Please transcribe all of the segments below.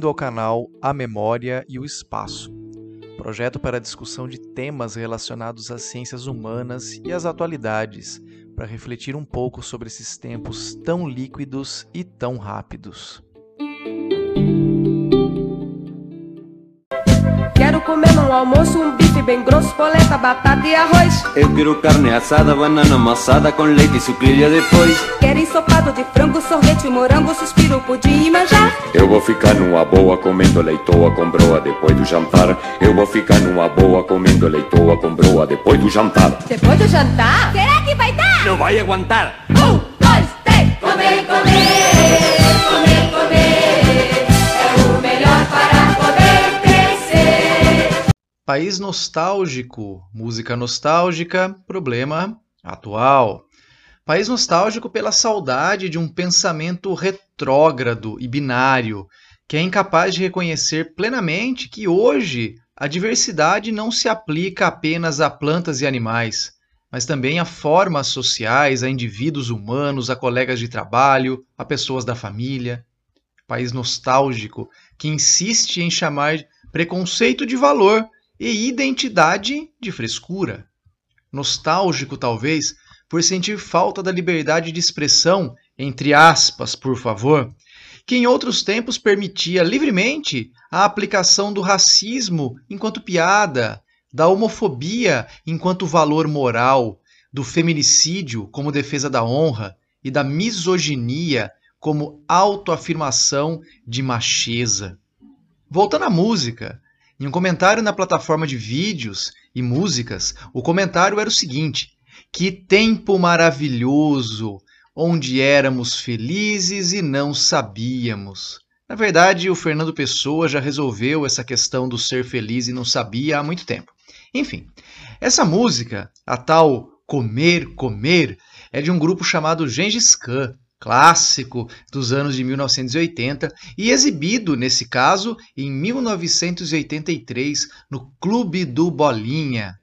Bem-vindo ao canal A Memória e o Espaço, projeto para discussão de temas relacionados às ciências humanas e às atualidades, para refletir um pouco sobre esses tempos tão líquidos e tão rápidos. Quero comer no almoço um bife bem grosso, polenta, batata e arroz. Eu quero carne assada, banana amassada com leite e sucrilha depois. Quero ensopado de frango, sorvete, morango, suspiro, pudim e manjar. Eu vou ficar numa boa comendo leitoa com broa depois do jantar. Eu vou ficar numa boa comendo leitoa com broa depois do jantar. Depois do jantar, será que vai dar? Não vai aguentar. Um, dois, três. Comer, comer, comer, País nostálgico, música nostálgica, problema atual. País nostálgico pela saudade de um pensamento retrógrado e binário, que é incapaz de reconhecer plenamente que hoje a diversidade não se aplica apenas a plantas e animais, mas também a formas sociais, a indivíduos humanos, a colegas de trabalho, a pessoas da família. País nostálgico que insiste em chamar preconceito de valor e identidade de frescura. Nostálgico, talvez, por sentir falta da liberdade de expressão, entre aspas, por favor, que em outros tempos permitia livremente a aplicação do racismo enquanto piada, da homofobia enquanto valor moral, do feminicídio como defesa da honra e da misoginia como autoafirmação de macheza. Voltando à música, em um comentário na plataforma de vídeos e músicas, o comentário era o seguinte: Que tempo maravilhoso, onde éramos felizes e não sabíamos. Na verdade, o Fernando Pessoa já resolveu essa questão do ser feliz e não sabia há muito tempo. Enfim, essa música, a tal Comer, Comer, é de um grupo chamado Gengis Khan, clássico dos anos de 1980 e exibido, nesse caso, em 1983 no Clube do Bolinha.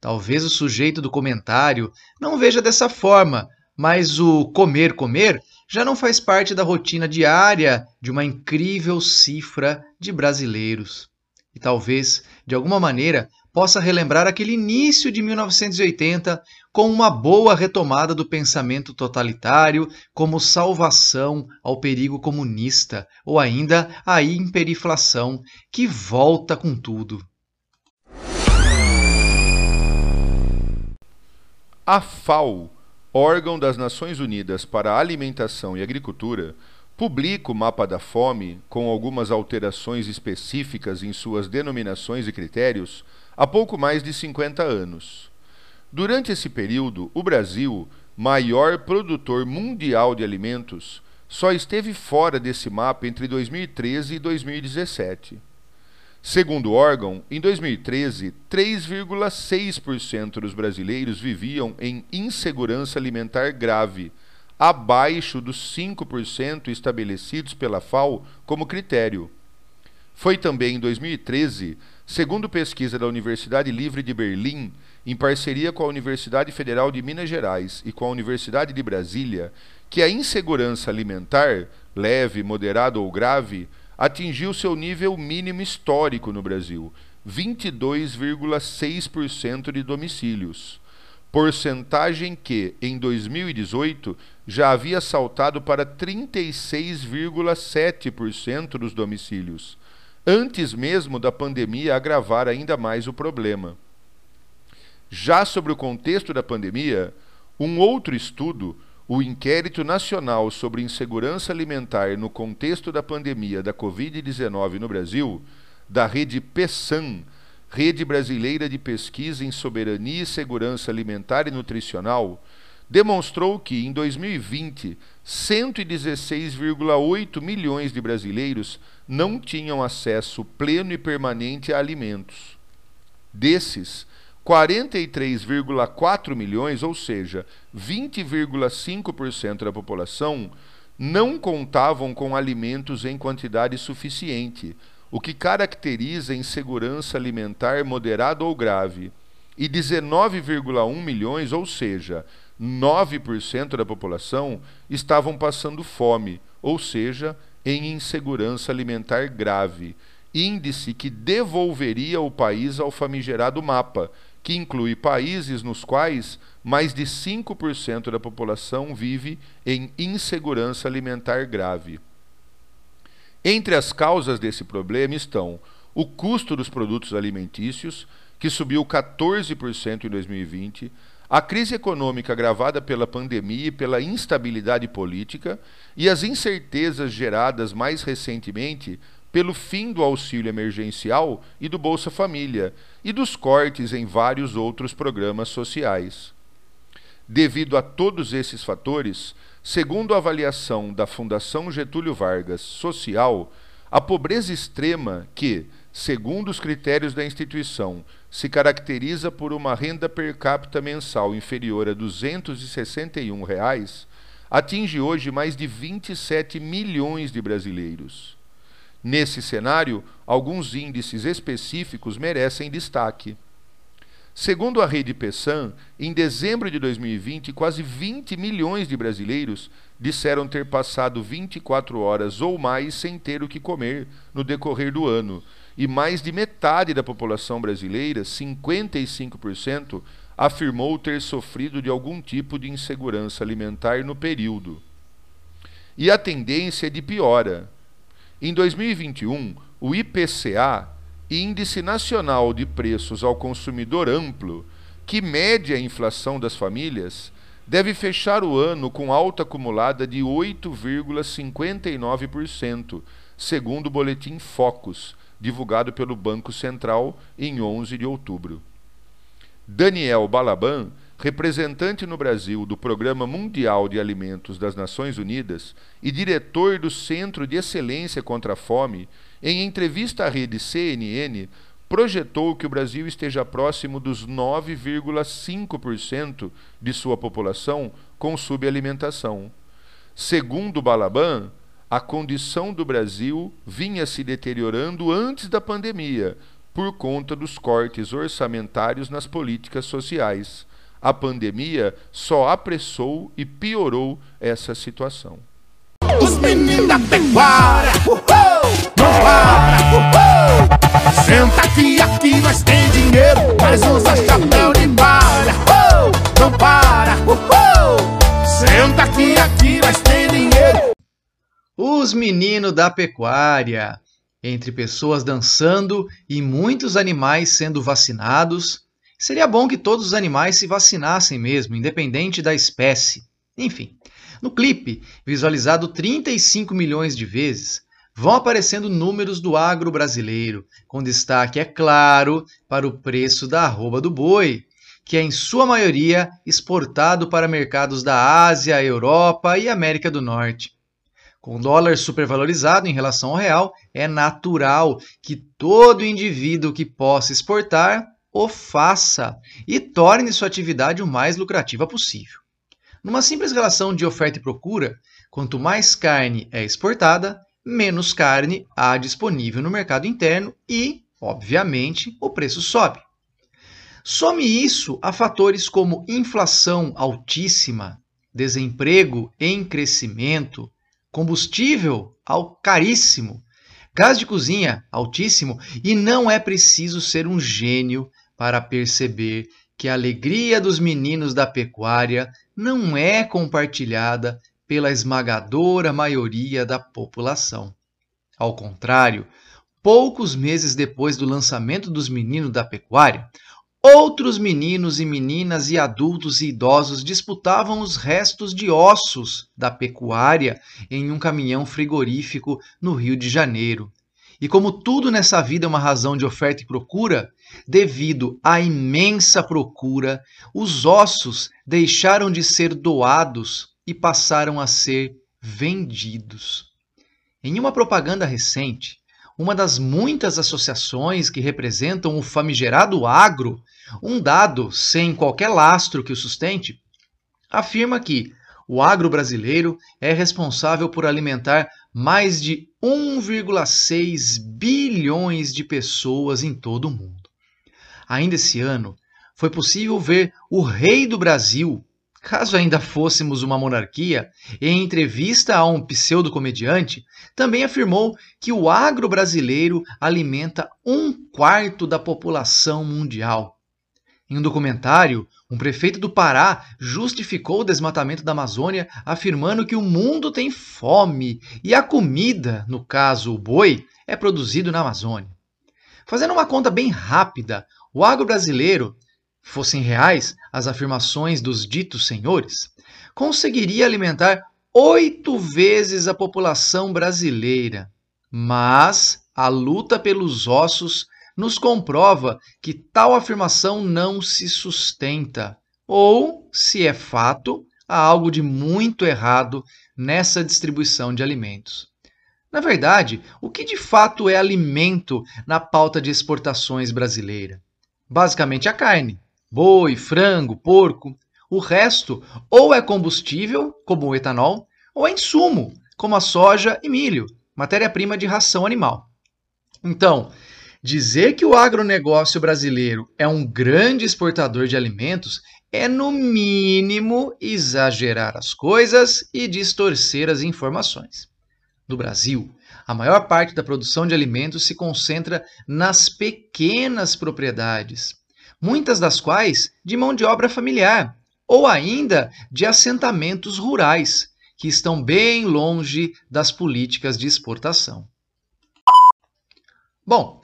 Talvez o sujeito do comentário não veja dessa forma, mas o comer comer já não faz parte da rotina diária de uma incrível cifra de brasileiros. E talvez, de alguma maneira, possa relembrar aquele início de 1980 com uma boa retomada do pensamento totalitário como salvação ao perigo comunista ou ainda a himperinflação que volta com tudo. A FAO, órgão das Nações Unidas para a Alimentação e Agricultura, publica o mapa da fome, com algumas alterações específicas em suas denominações e critérios, há pouco mais de 50 anos. Durante esse período, o Brasil, maior produtor mundial de alimentos, só esteve fora desse mapa entre 2013 e 2017. Segundo o órgão, em 2013, 3,6% dos brasileiros viviam em insegurança alimentar grave, abaixo dos 5% estabelecidos pela FAO como critério. Foi também em 2013 Segundo pesquisa da Universidade Livre de Berlim, em parceria com a Universidade Federal de Minas Gerais e com a Universidade de Brasília, que a insegurança alimentar, leve, moderada ou grave, atingiu seu nível mínimo histórico no Brasil, 22,6% de domicílios. Porcentagem que, em 2018, já havia saltado para 36,7% dos domicílios antes mesmo da pandemia agravar ainda mais o problema. Já sobre o contexto da pandemia, um outro estudo, o Inquérito Nacional sobre Insegurança Alimentar no Contexto da Pandemia da Covid-19 no Brasil, da rede PESAN, Rede Brasileira de Pesquisa em Soberania e Segurança Alimentar e Nutricional, demonstrou que, em 2020, 116,8 milhões de brasileiros não tinham acesso pleno e permanente a alimentos. Desses, 43,4 milhões, ou seja, 20,5% da população, não contavam com alimentos em quantidade suficiente, o que caracteriza insegurança alimentar moderada ou grave, e 19,1 milhões, ou seja, 9% da população estavam passando fome, ou seja, em insegurança alimentar grave, índice que devolveria o país ao famigerado mapa, que inclui países nos quais mais de 5% da população vive em insegurança alimentar grave. Entre as causas desse problema estão o custo dos produtos alimentícios, que subiu 14% em 2020, a crise econômica agravada pela pandemia e pela instabilidade política e as incertezas geradas mais recentemente pelo fim do auxílio emergencial e do Bolsa Família e dos cortes em vários outros programas sociais. Devido a todos esses fatores, segundo a avaliação da Fundação Getúlio Vargas Social, a pobreza extrema que, segundo os critérios da instituição, se caracteriza por uma renda per capita mensal inferior a 261 reais, atinge hoje mais de 27 milhões de brasileiros. Nesse cenário, alguns índices específicos merecem destaque. Segundo a rede Pessan, em dezembro de 2020, quase 20 milhões de brasileiros disseram ter passado 24 horas ou mais sem ter o que comer no decorrer do ano, e mais de metade da população brasileira, 55%, afirmou ter sofrido de algum tipo de insegurança alimentar no período. E a tendência é de piora. Em 2021, o IPCA, Índice Nacional de Preços ao Consumidor Amplo, que mede a inflação das famílias, deve fechar o ano com alta acumulada de 8,59%, segundo o boletim Focus, divulgado pelo Banco Central em 11 de outubro. Daniel Balaban representante no Brasil do Programa Mundial de Alimentos das Nações Unidas e diretor do Centro de Excelência contra a Fome, em entrevista à rede CNN, projetou que o Brasil esteja próximo dos 9,5% de sua população com subalimentação. Segundo Balaban, a condição do Brasil vinha se deteriorando antes da pandemia, por conta dos cortes orçamentários nas políticas sociais a pandemia só apressou e piorou essa situação. Os meninos da pecuária, uhul, não para, uhul. Senta aqui, aqui nós tem dinheiro, mas usa chapéu de palha, uhul, não para, uhul. Senta aqui, aqui nós tem. Os meninos da pecuária, entre pessoas dançando e muitos animais sendo vacinados, Seria bom que todos os animais se vacinassem mesmo, independente da espécie. Enfim, no clipe, visualizado 35 milhões de vezes, vão aparecendo números do agro brasileiro, com destaque, é claro, para o preço da arroba do boi, que é em sua maioria exportado para mercados da Ásia, Europa e América do Norte. Com dólar supervalorizado em relação ao real, é natural que todo indivíduo que possa exportar o faça e torne sua atividade o mais lucrativa possível. Numa simples relação de oferta e procura, quanto mais carne é exportada, menos carne há disponível no mercado interno e, obviamente, o preço sobe. Some isso a fatores como inflação altíssima, desemprego em crescimento, combustível ao caríssimo, gás de cozinha altíssimo e não é preciso ser um gênio para perceber que a alegria dos meninos da pecuária não é compartilhada pela esmagadora maioria da população. Ao contrário, poucos meses depois do lançamento dos meninos da pecuária, outros meninos e meninas e adultos e idosos disputavam os restos de ossos da pecuária em um caminhão frigorífico no Rio de Janeiro. E como tudo nessa vida é uma razão de oferta e procura, devido à imensa procura, os ossos deixaram de ser doados e passaram a ser vendidos. Em uma propaganda recente, uma das muitas associações que representam o famigerado agro, um dado sem qualquer lastro que o sustente, afirma que o agro brasileiro é responsável por alimentar mais de 1,6 bilhões de pessoas em todo o mundo. Ainda esse ano, foi possível ver o rei do Brasil, caso ainda fôssemos uma monarquia, em entrevista a um pseudo-comediante, também afirmou que o agro brasileiro alimenta um quarto da população mundial. Em um documentário, um prefeito do Pará justificou o desmatamento da Amazônia afirmando que o mundo tem fome e a comida, no caso o boi, é produzido na Amazônia. Fazendo uma conta bem rápida, o agro brasileiro fossem reais as afirmações dos ditos senhores, conseguiria alimentar oito vezes a população brasileira. Mas a luta pelos ossos nos comprova que tal afirmação não se sustenta, ou, se é fato, há algo de muito errado nessa distribuição de alimentos. Na verdade, o que de fato é alimento na pauta de exportações brasileira? Basicamente a carne boi, frango, porco. O resto ou é combustível, como o etanol, ou é insumo, como a soja e milho, matéria-prima de ração animal. Então, dizer que o agronegócio brasileiro é um grande exportador de alimentos é, no mínimo, exagerar as coisas e distorcer as informações. No Brasil, a maior parte da produção de alimentos se concentra nas pequenas propriedades muitas das quais de mão de obra familiar, ou ainda de assentamentos rurais, que estão bem longe das políticas de exportação. Bom,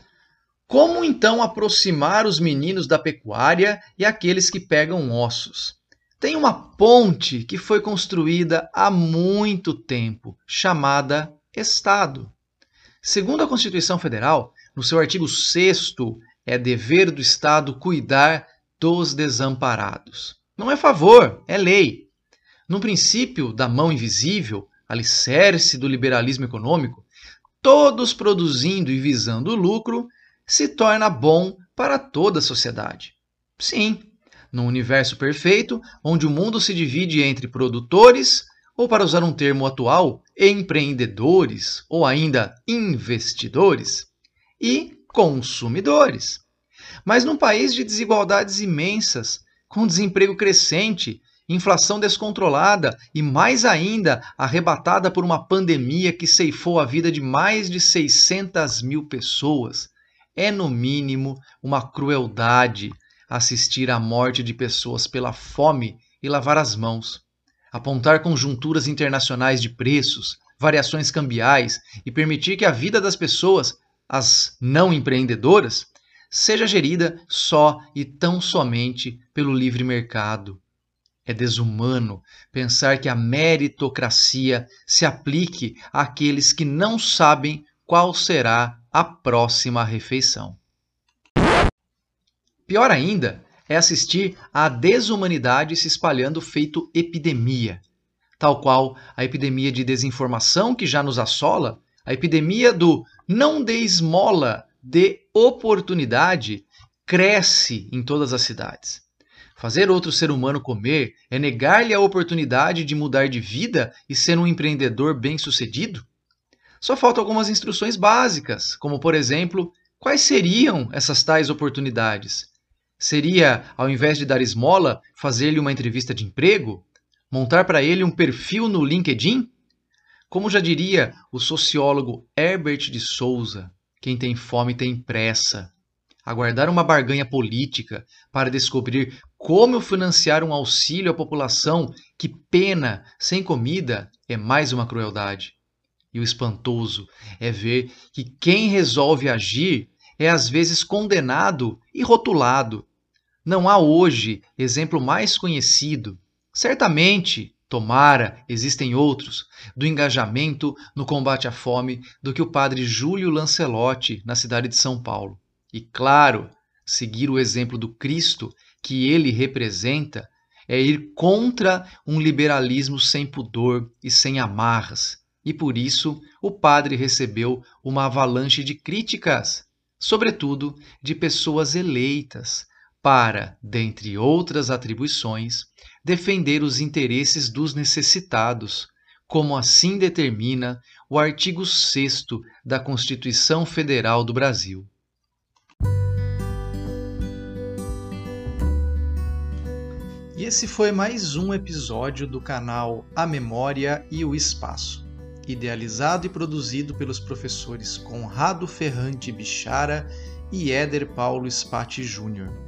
como então aproximar os meninos da pecuária e aqueles que pegam ossos? Tem uma ponte que foi construída há muito tempo, chamada Estado. Segundo a Constituição Federal, no seu artigo 6 é dever do Estado cuidar dos desamparados. Não é favor, é lei. No princípio da mão invisível, alicerce do liberalismo econômico, todos produzindo e visando lucro, se torna bom para toda a sociedade. Sim, num universo perfeito, onde o mundo se divide entre produtores, ou para usar um termo atual, empreendedores, ou ainda investidores, e consumidores. Mas num país de desigualdades imensas, com desemprego crescente, inflação descontrolada e, mais ainda, arrebatada por uma pandemia que ceifou a vida de mais de 600 mil pessoas, é, no mínimo, uma crueldade assistir à morte de pessoas pela fome e lavar as mãos. Apontar conjunturas internacionais de preços, variações cambiais e permitir que a vida das pessoas as não empreendedoras, seja gerida só e tão somente pelo livre mercado. É desumano pensar que a meritocracia se aplique àqueles que não sabem qual será a próxima refeição. Pior ainda é assistir à desumanidade se espalhando feito epidemia, tal qual a epidemia de desinformação que já nos assola, a epidemia do não dê esmola, de oportunidade, cresce em todas as cidades. Fazer outro ser humano comer é negar-lhe a oportunidade de mudar de vida e ser um empreendedor bem-sucedido? Só faltam algumas instruções básicas, como por exemplo, quais seriam essas tais oportunidades? Seria, ao invés de dar esmola, fazer-lhe uma entrevista de emprego? Montar para ele um perfil no LinkedIn? Como já diria o sociólogo Herbert de Souza, quem tem fome tem pressa. Aguardar uma barganha política para descobrir como financiar um auxílio à população que pena sem comida é mais uma crueldade. E o espantoso é ver que quem resolve agir é às vezes condenado e rotulado. Não há hoje exemplo mais conhecido, certamente Tomara, existem outros, do engajamento no combate à fome do que o padre Júlio Lancelotti na cidade de São Paulo. E claro, seguir o exemplo do Cristo que ele representa é ir contra um liberalismo sem pudor e sem amarras. E por isso o padre recebeu uma avalanche de críticas, sobretudo de pessoas eleitas, para, dentre outras atribuições, defender os interesses dos necessitados, como assim determina o artigo 6 da Constituição Federal do Brasil. E esse foi mais um episódio do canal A Memória e o Espaço, idealizado e produzido pelos professores Conrado Ferrante Bichara e Éder Paulo Spati Júnior.